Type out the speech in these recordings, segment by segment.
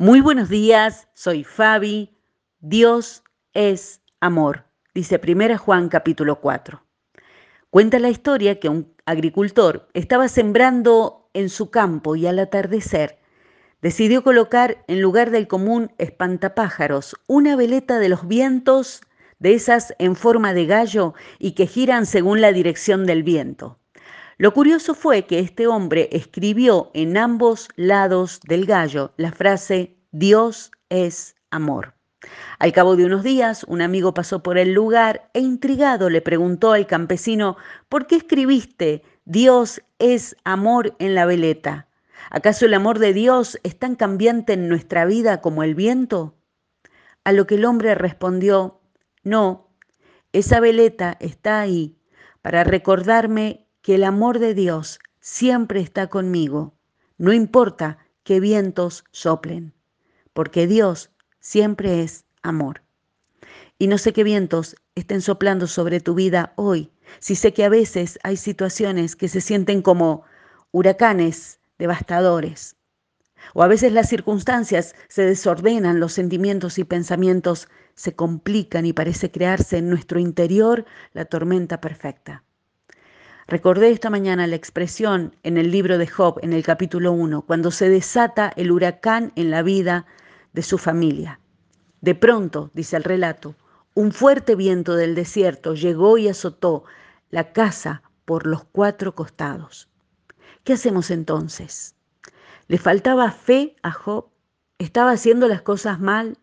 Muy buenos días, soy Fabi. Dios es amor, dice 1 Juan capítulo 4. Cuenta la historia que un agricultor estaba sembrando en su campo y al atardecer decidió colocar en lugar del común espantapájaros una veleta de los vientos de esas en forma de gallo y que giran según la dirección del viento. Lo curioso fue que este hombre escribió en ambos lados del gallo la frase Dios es amor. Al cabo de unos días, un amigo pasó por el lugar e intrigado le preguntó al campesino, ¿por qué escribiste Dios es amor en la veleta? ¿Acaso el amor de Dios es tan cambiante en nuestra vida como el viento? A lo que el hombre respondió, no, esa veleta está ahí para recordarme que el amor de Dios siempre está conmigo, no importa qué vientos soplen, porque Dios siempre es amor. Y no sé qué vientos estén soplando sobre tu vida hoy, si sé que a veces hay situaciones que se sienten como huracanes devastadores, o a veces las circunstancias se desordenan, los sentimientos y pensamientos se complican y parece crearse en nuestro interior la tormenta perfecta. Recordé esta mañana la expresión en el libro de Job, en el capítulo 1, cuando se desata el huracán en la vida de su familia. De pronto, dice el relato, un fuerte viento del desierto llegó y azotó la casa por los cuatro costados. ¿Qué hacemos entonces? ¿Le faltaba fe a Job? ¿Estaba haciendo las cosas mal?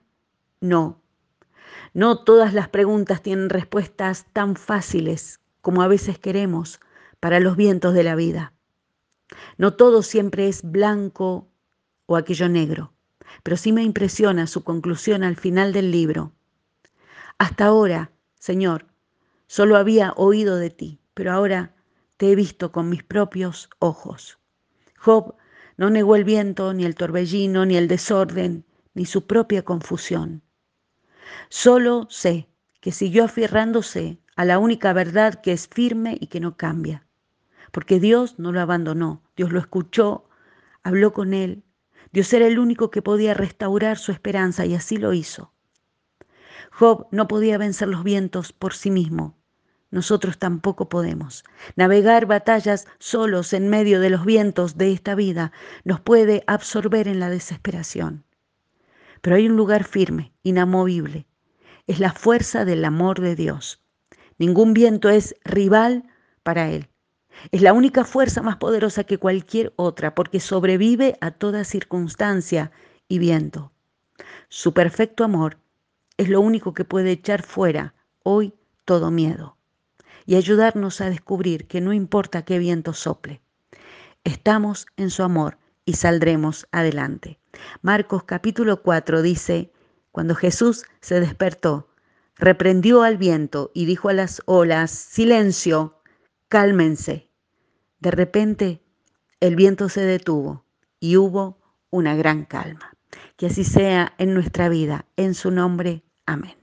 No. No todas las preguntas tienen respuestas tan fáciles como a veces queremos para los vientos de la vida. No todo siempre es blanco o aquello negro, pero sí me impresiona su conclusión al final del libro. Hasta ahora, Señor, solo había oído de ti, pero ahora te he visto con mis propios ojos. Job no negó el viento, ni el torbellino, ni el desorden, ni su propia confusión. Solo sé que siguió aferrándose a la única verdad que es firme y que no cambia porque Dios no lo abandonó, Dios lo escuchó, habló con él. Dios era el único que podía restaurar su esperanza y así lo hizo. Job no podía vencer los vientos por sí mismo. Nosotros tampoco podemos. Navegar batallas solos en medio de los vientos de esta vida nos puede absorber en la desesperación. Pero hay un lugar firme, inamovible. Es la fuerza del amor de Dios. Ningún viento es rival para Él. Es la única fuerza más poderosa que cualquier otra porque sobrevive a toda circunstancia y viento. Su perfecto amor es lo único que puede echar fuera hoy todo miedo y ayudarnos a descubrir que no importa qué viento sople, estamos en su amor y saldremos adelante. Marcos capítulo 4 dice, cuando Jesús se despertó, reprendió al viento y dijo a las olas, silencio, cálmense. De repente el viento se detuvo y hubo una gran calma. Que así sea en nuestra vida. En su nombre, amén.